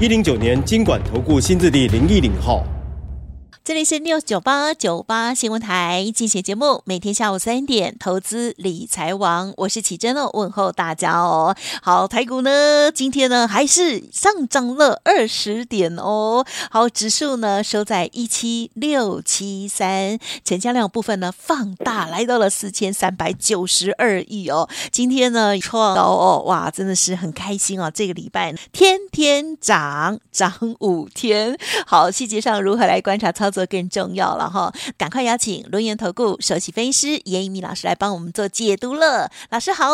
一零九年金管投顾新字第零一零号。这里是六九八九八新闻台进行节目，每天下午三点，投资理财王，我是启真哦，问候大家哦。好，台股呢，今天呢还是上涨了二十点哦。好，指数呢收在一七六七三，成交量部分呢放大，来到了四千三百九十二亿哦。今天呢创高哦，哇，真的是很开心哦。这个礼拜天天涨，涨五天。好，细节上如何来观察操作？做更重要了哈，赶快邀请轮源投顾首席分析师严一民老师来帮我们做解读了。老师好，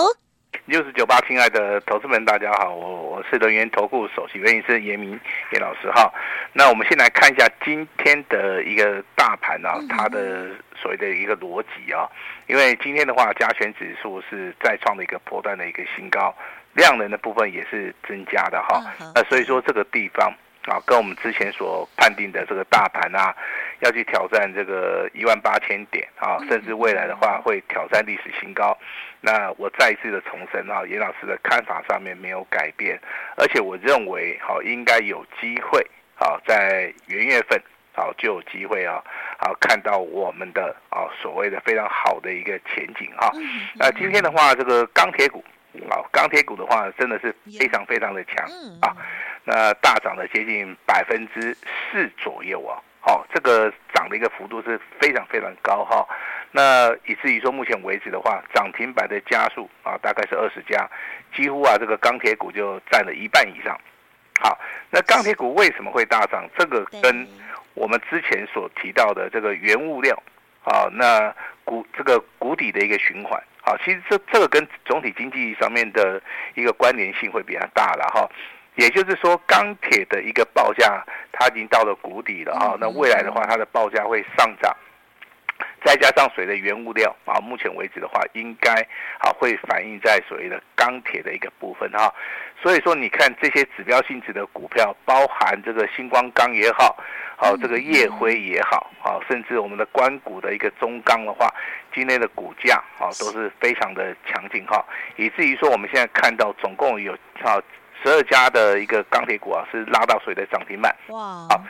六十九八，亲爱的投资们，大家好，我我是轮源投顾首席分析师严明严老师哈。那我们先来看一下今天的一个大盘啊，它的所谓的一个逻辑啊，因为今天的话，加权指数是再创了一个波段的一个新高，量能的部分也是增加的哈。那所以说这个地方。啊，跟我们之前所判定的这个大盘啊，要去挑战这个一万八千点啊，甚至未来的话会挑战历史新高。那我再一次的重申啊，严老师的看法上面没有改变，而且我认为好应该有机会啊，在元月份好就有机会啊，好看到我们的啊所谓的非常好的一个前景哈。那今天的话，这个钢铁股啊，钢铁股的话真的是非常非常的强啊。那大涨了接近百分之四左右啊，好，这个涨的一个幅度是非常非常高哈。那以至于说目前为止的话，涨停板的家数啊，大概是二十家，几乎啊这个钢铁股就占了一半以上。好，那钢铁股为什么会大涨？这个跟我们之前所提到的这个原物料啊，那股这个谷底的一个循环，好，其实这这个跟总体经济上面的一个关联性会比较大了哈。也就是说，钢铁的一个报价它已经到了谷底了哈，那未来的话，它的报价会上涨，再加上水的原物料啊，目前为止的话，应该啊会反映在所谓的钢铁的一个部分哈。所以说，你看这些指标性质的股票，包含这个星光钢也好，好这个夜辉也好，好甚至我们的关谷的一个中钢的话，今天的股价啊都是非常的强劲哈，以至于说我们现在看到总共有啊。十二家的一个钢铁股啊，是拉到水的涨停板。哇，好，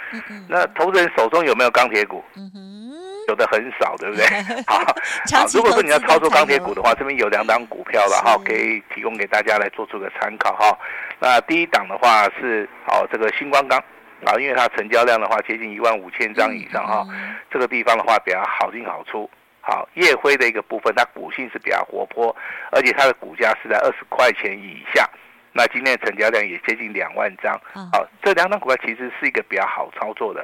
那投资人手中有没有钢铁股？嗯哼，有的很少，对不对？好，好，如果说你要操作钢铁股的话，这边有两档股票了哈，可以提供给大家来做出个参考哈。那第一档的话是哦这个星光钢啊，因为它成交量的话接近一万五千张以上哈，这个地方的话比较好进好出。好，夜辉的一个部分，它股性是比较活泼，而且它的股价是在二十块钱以下。那今天的成交量也接近两万张，好，这两档股票其实是一个比较好操作的，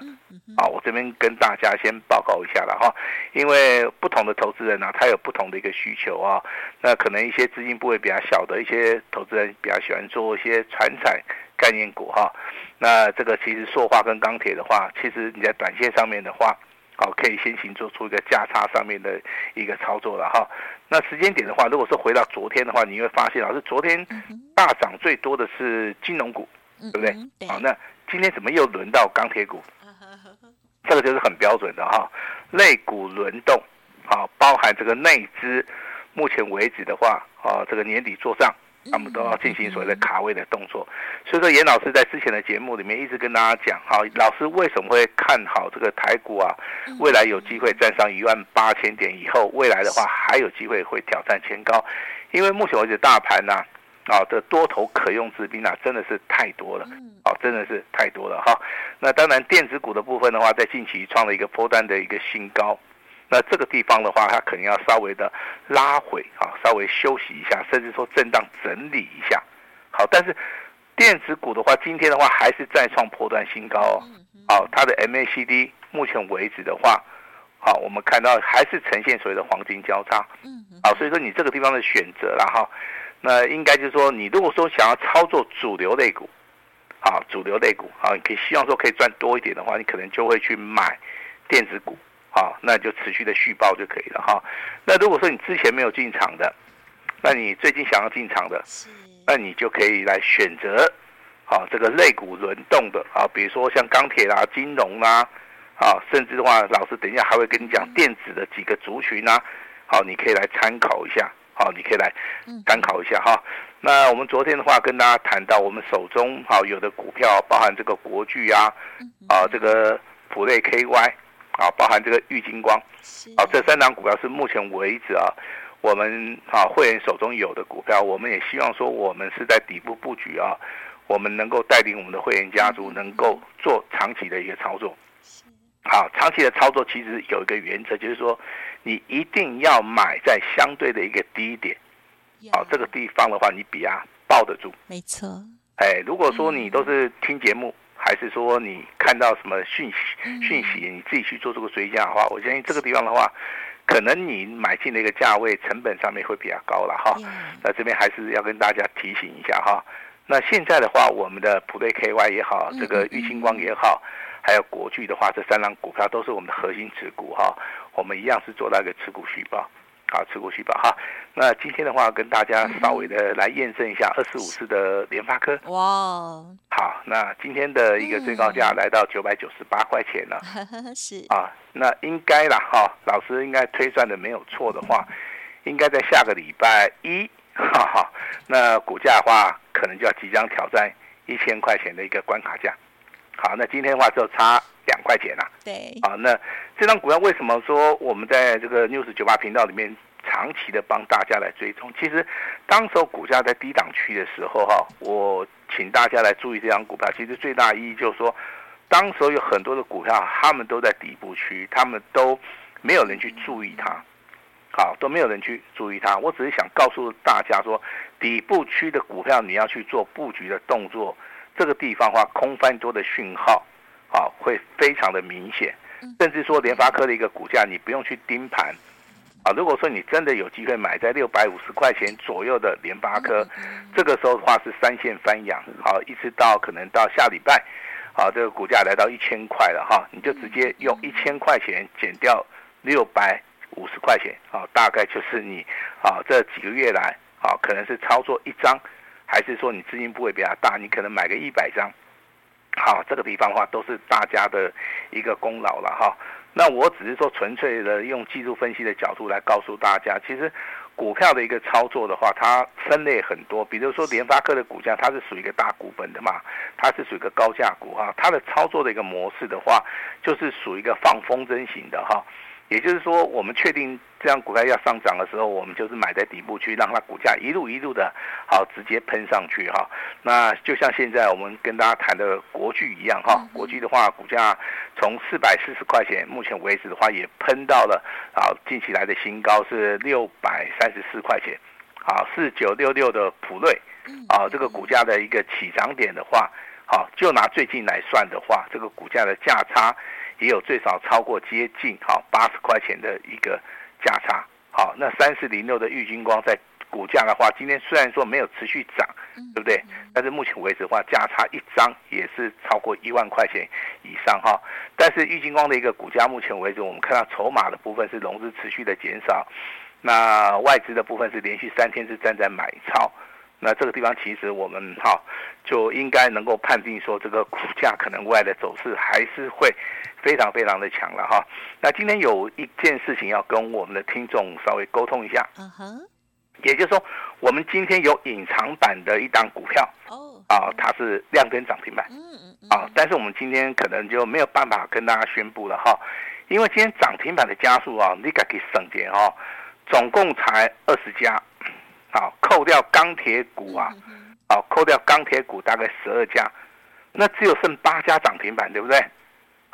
啊，我这边跟大家先报告一下了哈，因为不同的投资人呢，他有不同的一个需求啊，那可能一些资金部位比较小的一些投资人比较喜欢做一些传产概念股哈，那这个其实塑化跟钢铁的话，其实你在短线上面的话。好，可以先行做出一个价差上面的一个操作了哈。那时间点的话，如果是回到昨天的话，你会发现老师昨天大涨最多的是金融股，对不对？好，那今天怎么又轮到钢铁股？这个就是很标准的哈，类股轮动，好，包含这个内资，目前为止的话，啊，这个年底做账。他们都要进行所谓的卡位的动作，所以说严老师在之前的节目里面一直跟大家讲，好，老师为什么会看好这个台股啊？未来有机会站上一万八千点以后，未来的话还有机会会挑战前高，因为目前为止大盘呢，啊的多头可用之兵啊真的是太多了，啊真的是太多了哈。那当然电子股的部分的话，在近期创了一个波段的一个新高。那这个地方的话，它肯定要稍微的拉回啊，稍微休息一下，甚至说震荡整理一下。好，但是电子股的话，今天的话还是再创破断新高哦。好，它的 MACD 目前为止的话，好，我们看到还是呈现所谓的黄金交叉。嗯。好，所以说你这个地方的选择了哈，那应该就是说，你如果说想要操作主流类股，好主流类股，好，你可以希望说可以赚多一点的话，你可能就会去买电子股，好，那就持续的续报就可以了哈。那如果说你之前没有进场的，那你最近想要进场的，那你就可以来选择，好这个类股轮动的啊，比如说像钢铁啦、金融啦，啊，甚至的话，老师等一下还会跟你讲电子的几个族群啊，好，你可以来参考一下。好，你可以来参考一下哈。那我们昨天的话跟大家谈到，我们手中好有的股票，包含这个国巨啊，啊这个普瑞 KY，啊包含这个玉金光，啊这三档股票是目前为止啊，我们啊会员手中有的股票，我们也希望说我们是在底部布局啊，我们能够带领我们的会员家族能够做长期的一个操作。好，长期的操作其实有一个原则，就是说。你一定要买在相对的一个低点，好，这个地方的话，你比啊抱得住。没错。哎，如果说你都是听节目，还是说你看到什么讯息讯息，你自己去做这个追加的话，我相信这个地方的话，可能你买进的一个价位成本上面会比较高了哈。那这边还是要跟大家提醒一下哈。那现在的话，我们的普瑞 KY 也好，这个玉清光也好，还有国巨的话，这三档股票都是我们的核心持股哈。我们一样是做那个持股续报，好，持股续报哈。那今天的话，跟大家稍微的来验证一下二十五四的联发科。哇，好，那今天的一个最高价来到九百九十八块钱了。是啊，那应该啦哈，老师应该推算的没有错的话，应该在下个礼拜一，哈哈，那股价的话，可能就要即将挑战一千块钱的一个关卡价。好，那今天的话就差两块钱了。对，啊，那这张股票为什么说我们在这个 News 九八频道里面长期的帮大家来追踪？其实当时候股价在低档区的时候，哈，我请大家来注意这张股票。其实最大意义就是说，当时候有很多的股票，他们都在底部区，他们都没有人去注意它，好，都没有人去注意它。我只是想告诉大家说，底部区的股票你要去做布局的动作。这个地方的话，空翻多的讯号，啊，会非常的明显，甚至说联发科的一个股价，你不用去盯盘，啊，如果说你真的有机会买在六百五十块钱左右的联发科，这个时候的话是三线翻扬，好，一直到可能到下礼拜，好，这个股价来到一千块了哈，你就直接用一千块钱减掉六百五十块钱，啊，大概就是你啊这几个月来，啊，可能是操作一张。还是说你资金部位比较大，你可能买个一百张，好，这个地方的话都是大家的一个功劳了哈。那我只是说纯粹的用技术分析的角度来告诉大家，其实股票的一个操作的话，它分类很多。比如说联发科的股价，它是属于一个大股本的嘛，它是属于一个高价股哈。它的操作的一个模式的话，就是属于一个放风筝型的哈。也就是说，我们确定这样股票要上涨的时候，我们就是买在底部去，让它股价一路一路的好直接喷上去哈。那就像现在我们跟大家谈的国巨一样哈，国巨的话，股价从四百四十块钱，目前为止的话也喷到了啊近期来的新高是六百三十四块钱，啊四九六六的普瑞，啊这个股价的一个起涨点的话，好就拿最近来算的话，这个股价的价差。也有最少超过接近好八十块钱的一个价差，好，那三四零六的玉金光在股价的话，今天虽然说没有持续涨，对不对？但是目前为止的话，价差一张也是超过一万块钱以上哈。但是玉金光的一个股价，目前为止我们看到筹码的部分是融资持续的减少，那外资的部分是连续三天是站在买超。那这个地方其实我们哈就应该能够判定说，这个股价可能未来的走势还是会非常非常的强了哈。那今天有一件事情要跟我们的听众稍微沟通一下，嗯哼，也就是说，我们今天有隐藏版的一档股票。哦，啊，它是亮灯涨停板，嗯嗯，啊，但是我们今天可能就没有办法跟大家宣布了哈，因为今天涨停板的家数啊，你该给省点哦，总共才二十家。好，扣掉钢铁股啊，好，扣掉钢铁股大概十二家，那只有剩八家涨停板，对不对？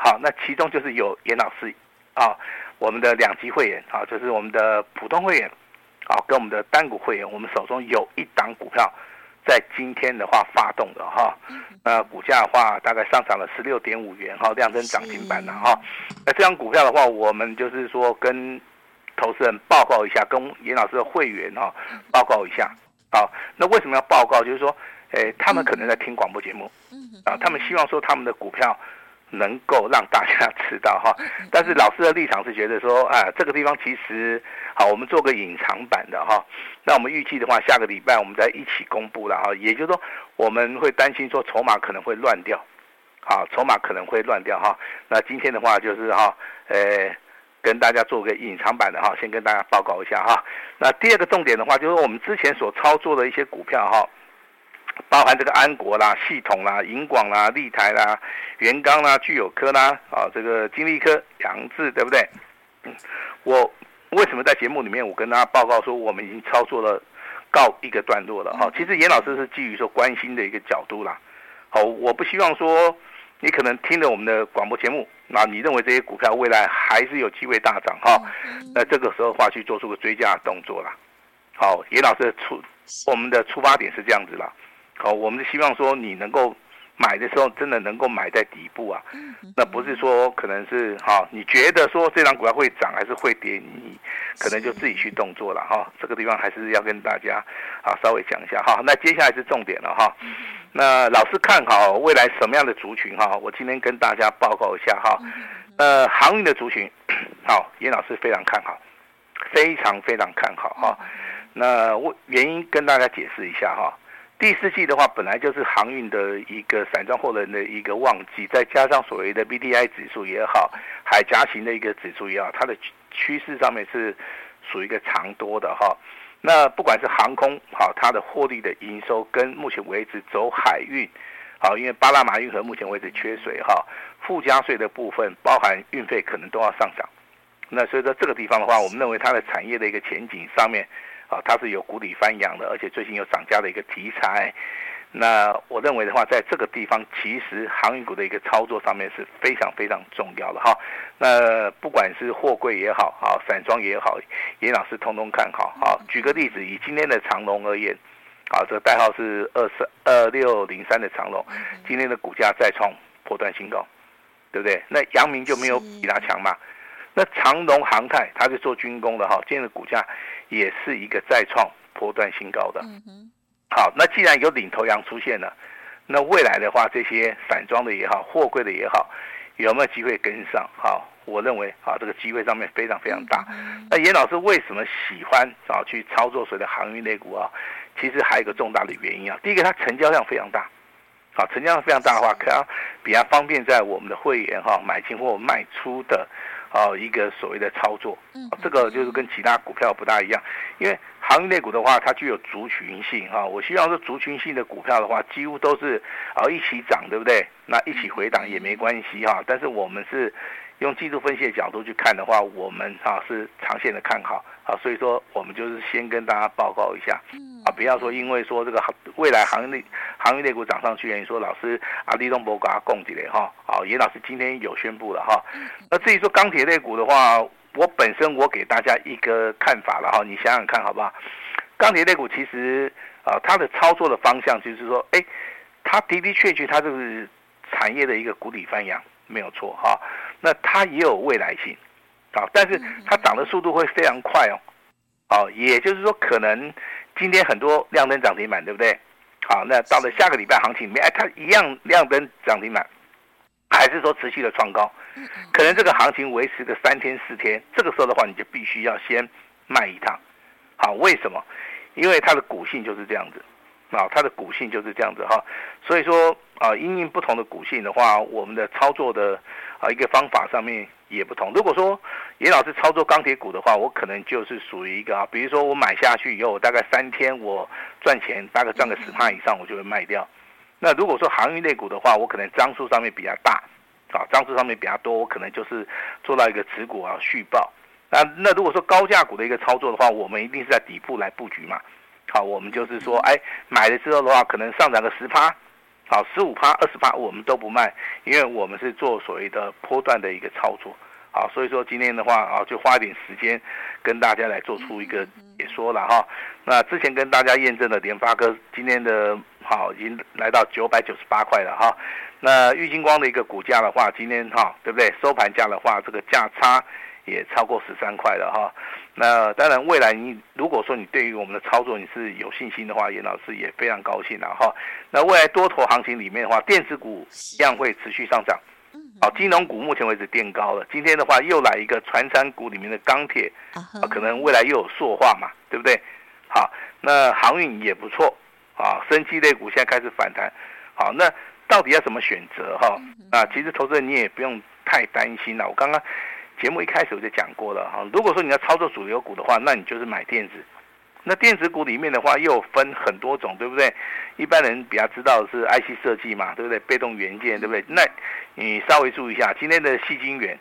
好，那其中就是有严老师啊，我们的两级会员啊，就是我们的普通会员啊，跟我们的单股会员，我们手中有一档股票在今天的话发动的哈，那股价的话大概上涨了十六点五元哈，量增涨停板了哈，那这张股票的话，我们就是说跟。投资人报告一下，跟严老师的会员哈报告一下。好，那为什么要报告？就是说，诶，他们可能在听广播节目，啊，他们希望说他们的股票能够让大家知道哈。但是老师的立场是觉得说，啊，这个地方其实好，我们做个隐藏版的哈。那我们预计的话，下个礼拜我们再一起公布了哈。也就是说，我们会担心说筹码可能会乱掉，啊，筹码可能会乱掉哈。那今天的话就是哈，呃，跟大家做个隐藏版的哈，先跟大家报告一下哈。那第二个重点的话，就是我们之前所操作的一些股票哈。包含这个安国啦、系统啦、银广啦、立台啦、元刚啦、聚友科啦，啊，这个金利科、杨志，对不对？嗯，我为什么在节目里面我跟大家报告说我们已经操作了告一个段落了哈？其实严老师是基于说关心的一个角度啦。好，我不希望说你可能听了我们的广播节目，那你认为这些股票未来还是有机会大涨哈？那这个时候的话去做出个追加的动作啦。好，严老师的出我们的出发点是这样子啦。好，我们是希望说你能够买的时候，真的能够买在底部啊。那不是说可能是哈，你觉得说这张股票会涨还是会跌，你可能就自己去动作了哈。这个地方还是要跟大家啊稍微讲一下哈。那接下来是重点了哈。那老师看好未来什么样的族群哈？我今天跟大家报告一下哈。呃，航运的族群，好，严老师非常看好，非常非常看好哈。那我原因跟大家解释一下哈。第四季的话，本来就是航运的一个散装货轮的一个旺季，再加上所谓的 BDI 指数也好，海峡型的一个指数也好，它的趋势上面是属于一个长多的哈。那不管是航空好，它的获利的营收跟目前为止走海运好，因为巴拿马运河目前为止缺水哈，附加税的部分包含运费可能都要上涨。那所以说这个地方的话，我们认为它的产业的一个前景上面。啊，它是有谷底翻扬的，而且最近有涨价的一个题材。那我认为的话，在这个地方，其实航运股的一个操作上面是非常非常重要的哈。那不管是货柜也好，啊，散装也好，严老师通通看好。好，举个例子，以今天的长龙而言，啊，这个代号是二三二六零三的长龙，今天的股价再创破断新高，对不对？那阳明就没有比它强嘛？那长龙航太，它是做军工的哈，今天的股价也是一个再创波段新高的。好，那既然有领头羊出现了，那未来的话，这些散装的也好，货柜的也好，有没有机会跟上？好，我认为啊，这个机会上面非常非常大。那严老师为什么喜欢啊去操作所谓的航运类股啊？其实还有一个重大的原因啊，第一个它成交量非常大，好，成交量非常大的话，可能比较方便在我们的会员哈买进或卖出的。哦，一个所谓的操作，这个就是跟其他股票不大一样，因为行业类股的话，它具有族群性哈。我希望说族群性的股票的话，几乎都是啊一起涨，对不对？那一起回档也没关系哈。但是我们是。用技术分析的角度去看的话，我们啊是长线的看好啊，所以说我们就是先跟大家报告一下，啊，不要说因为说这个未来行业内行业内股涨上去，你说老师啊，立东博给他供给了哈，好，严老师今天有宣布了哈。那至于说钢铁类股的话，我本身我给大家一个看法了哈，你想想看好不好？钢铁类股其实啊，它的操作的方向就是说，哎，它的的确确它就是产业的一个谷底翻扬，没有错哈。那它也有未来性，啊，但是它涨的速度会非常快哦，好，也就是说可能今天很多亮灯涨停板，对不对？好，那到了下个礼拜行情里面，哎，它一样亮灯涨停板，还是说持续的创高？可能这个行情维持个三天四天，这个时候的话，你就必须要先卖一趟，好，为什么？因为它的股性就是这样子。啊，它的股性就是这样子哈，所以说啊，因应不同的股性的话，我们的操作的啊一个方法上面也不同。如果说严老师操作钢铁股的话，我可能就是属于一个啊，比如说我买下去以后，大概三天我赚钱，大概赚个十趴以上，我就会卖掉。那如果说航运类股的话，我可能张数上面比较大，啊，张数上面比较多，我可能就是做到一个持股啊续报。那那如果说高价股的一个操作的话，我们一定是在底部来布局嘛。好，我们就是说，哎，买了之后的话，可能上涨个十趴，好，十五趴、二十趴，我们都不卖，因为我们是做所谓的波段的一个操作，好，所以说今天的话啊，就花一点时间跟大家来做出一个解说了哈。那之前跟大家验证的联发科今天的好已经来到九百九十八块了哈。那玉金光的一个股价的话，今天哈，对不对？收盘价的话，这个价差也超过十三块了哈。那当然，未来你如果说你对于我们的操作你是有信心的话，严老师也非常高兴了哈。那未来多头行情里面的话，电子股一样会持续上涨。好，金融股目前为止垫高了。今天的话又来一个传产股里面的钢铁，啊，可能未来又有塑化嘛，对不对？好，那航运也不错啊，生机类股现在开始反弹。好，那到底要怎么选择哈？啊，其实投资人你也不用太担心了。我刚刚节目一开始我就讲过了哈。如果说你要操作主流股的话，那你就是买电子。那电子股里面的话又分很多种，对不对？一般人比较知道的是 IC 设计嘛，对不对？被动元件，对不对？那你稍微注意一下，今天的矽晶圆，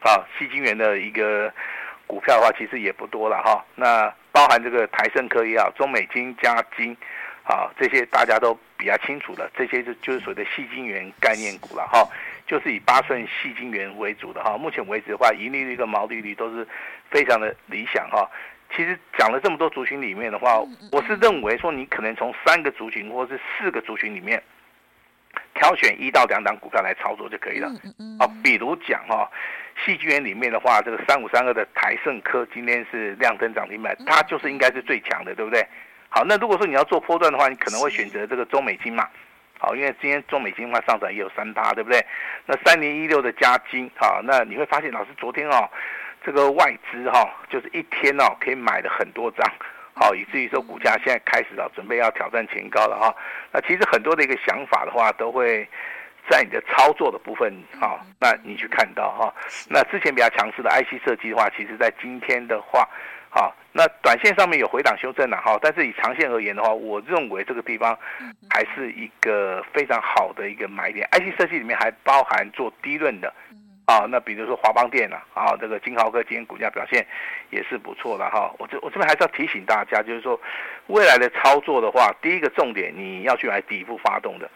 啊，矽晶圆的一个股票的话，其实也不多了哈。那包含这个台盛科也好，中美金、嘉晶，啊，这些大家都比较清楚的，这些就就是所谓的矽晶圆概念股了哈，就是以八寸细晶圆为主的哈。目前为止的话，盈利率跟毛利率都是非常的理想哈。其实讲了这么多族群里面的话，我是认为说你可能从三个族群或者是四个族群里面挑选一到两档股票来操作就可以了。啊，比如讲哈，矽晶圆里面的话，这个三五三二的台盛科今天是亮灯涨停板，它就是应该是最强的，对不对？好，那如果说你要做波段的话，你可能会选择这个中美金嘛。好，因为今天中美金的话上涨也有三趴，对不对？那三零一六的加金，好，那你会发现老师昨天哦。这个外资哈，就是一天哦，可以买了很多张，好，以至于说股价现在开始啊，准备要挑战前高了哈。那其实很多的一个想法的话，都会在你的操作的部分哈，那你去看到哈。那之前比较强势的 IC 设计的话，其实在今天的话，好，那短线上面有回档修正了哈，但是以长线而言的话，我认为这个地方还是一个非常好的一个买点。IC 设计里面还包含做低润的。啊，那比如说华邦电啊，啊，这个金豪科今天股价表现也是不错的哈。我这我这边还是要提醒大家，就是说未来的操作的话，第一个重点你要去买底部发动的。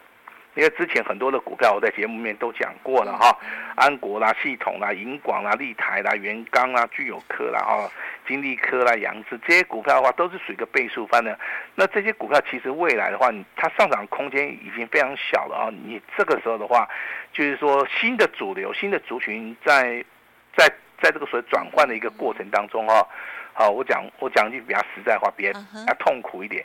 因为之前很多的股票我在节目里面都讲过了哈，安国啦、系统啦、银广啦、立台啦、元刚啦、聚友科啦、哈、金利科啦、扬志这些股票的话，都是属于一个倍数翻的。那这些股票其实未来的话，你它上涨空间已经非常小了啊。你这个时候的话，就是说新的主流、新的族群在在在这个所谓转换的一个过程当中哈，好，我讲我讲句比较实在话，比较痛苦一点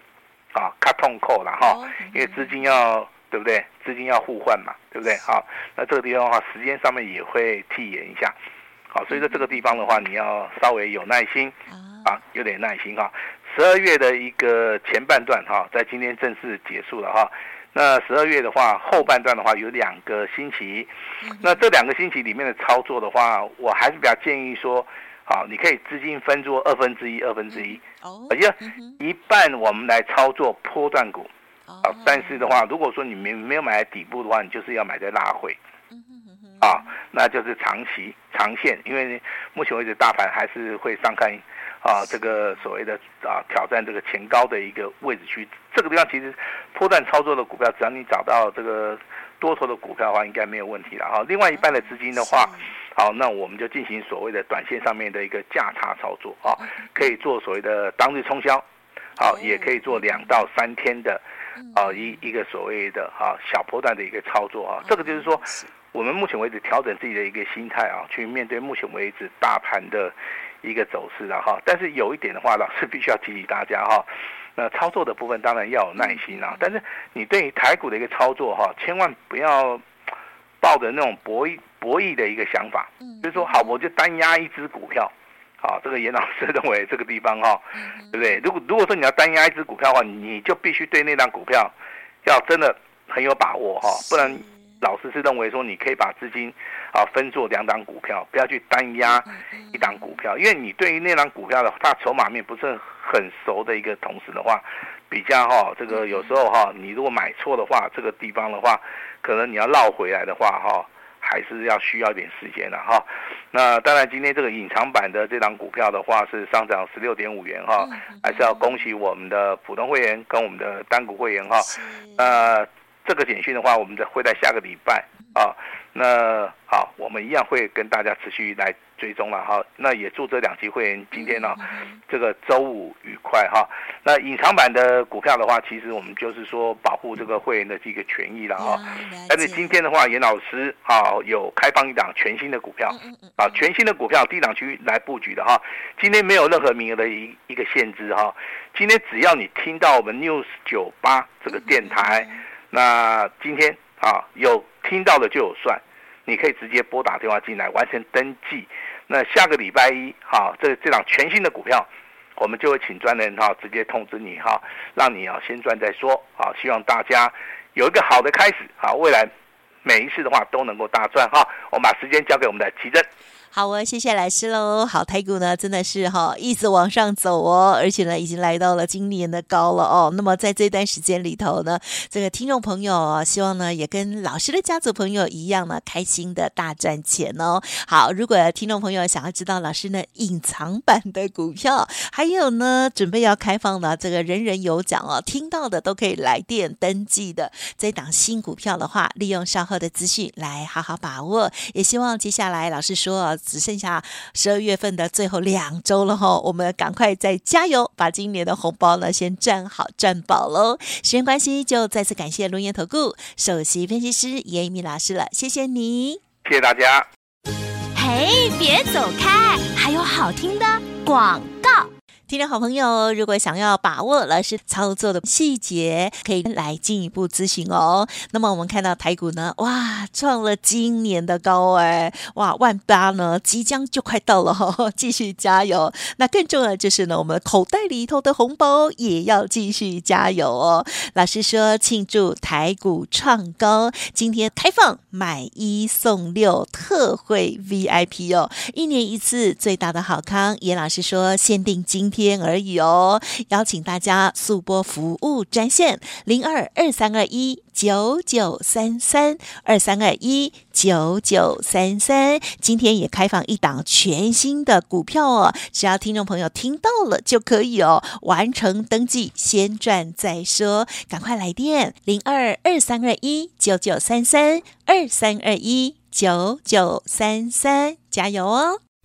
啊，卡痛扣了哈，因为资金要。对不对？资金要互换嘛，对不对？好，那这个地方的话，时间上面也会替延一下，好，所以说这个地方的话，你要稍微有耐心，啊，有点耐心哈。十二月的一个前半段哈，在今天正式结束了哈。那十二月的话，后半段的话有两个星期，那这两个星期里面的操作的话，我还是比较建议说，好，你可以资金分作二分之一，二分之一，也就一半我们来操作波段股。啊，但是的话，如果说你没没有买在底部的话，你就是要买在拉回，啊，那就是长期长线，因为目前为止大盘还是会上看，啊，这个所谓的啊挑战这个前高的一个位置区，这个地方其实波段操作的股票，只要你找到这个多头的股票的话，应该没有问题了哈。另外一半的资金的话，好，那我们就进行所谓的短线上面的一个价差操作啊，可以做所谓的当日冲销，好，也可以做两到三天的。啊，一一个所谓的哈小波段的一个操作啊，这个就是说，我们目前为止调整自己的一个心态啊，去面对目前为止大盘的一个走势了哈。但是有一点的话，老师 必须要提醒大家哈，那操作的部分当然要有耐心啊。但是你对于台股的一个操作哈，千万不要抱着那种博弈博弈的一个想法，就是说好，我就单压一只股票。好，这个严老师认为 这个地方哈，对不对？如果如果说你要单压一只股票的话，你就必须对那档股票要真的很有把握哈，不然老师是认为说你可以把资金啊分做两档股票，不要去单压一档股票，因为你对于那档股票的它筹码面不是很熟的一个同时的话，比较哈这个有时候哈，你如果买错的话，这个地方的话，可能你要绕回来的话哈。还是要需要一点时间的哈，那当然今天这个隐藏版的这档股票的话是上涨十六点五元哈，还是要恭喜我们的普通会员跟我们的单股会员哈，呃，这个简讯的话我们的会在下个礼拜啊，那好，我们一样会跟大家持续来追踪了哈。那也祝这两期会员今天呢，这个周五愉快哈。那隐藏版的股票的话，其实我们就是说保护这个会员的这个权益了哈。但是今天的话，严老师啊有开放一档全新的股票啊，全新的股票低档区来布局的哈。今天没有任何名额的一一个限制哈。今天只要你听到我们 News 九八这个电台，那今天啊有听到的就有算，你可以直接拨打电话进来完成登记。那下个礼拜一哈，这这档全新的股票，我们就会请专人哈直接通知你哈，让你啊先赚再说啊。希望大家有一个好的开始啊，未来每一次的话都能够大赚哈。我们把时间交给我们的奇珍。好哦，谢谢老师喽。好，台股呢真的是哈一直往上走哦，而且呢已经来到了今年的高了哦。那么在这段时间里头呢，这个听众朋友希望呢也跟老师的家族朋友一样呢，开心的大赚钱哦。好，如果听众朋友想要知道老师呢隐藏版的股票，还有呢准备要开放的这个人人有奖哦，听到的都可以来电登记的这档新股票的话，利用稍后的资讯来好好把握。也希望接下来老师说。只剩下十二月份的最后两周了哈，我们赶快再加油，把今年的红包呢先赚好赚饱喽！时间关系，就再次感谢龙岩投顾首席分析师严一米老师了，谢谢你，谢谢大家。嘿，别走开，还有好听的广告。听众好朋友，如果想要把握老师操作的细节，可以来进一步咨询哦。那么我们看到台股呢，哇，创了今年的高哎，哇，万八呢即将就快到了哦，继续加油。那更重要的就是呢，我们口袋里头的红包也要继续加油。哦。老师说庆祝台股创高，今天开放买一送六特惠 VIP 哦，一年一次最大的好康。严老师说限定今天。天而已哦，邀请大家速拨服务专线零二二三二一九九三三二三二一九九三三，今天也开放一档全新的股票哦，只要听众朋友听到了就可以哦，完成登记，先赚再说，赶快来电零二二三二一九九三三二三二一九九三三，加油哦！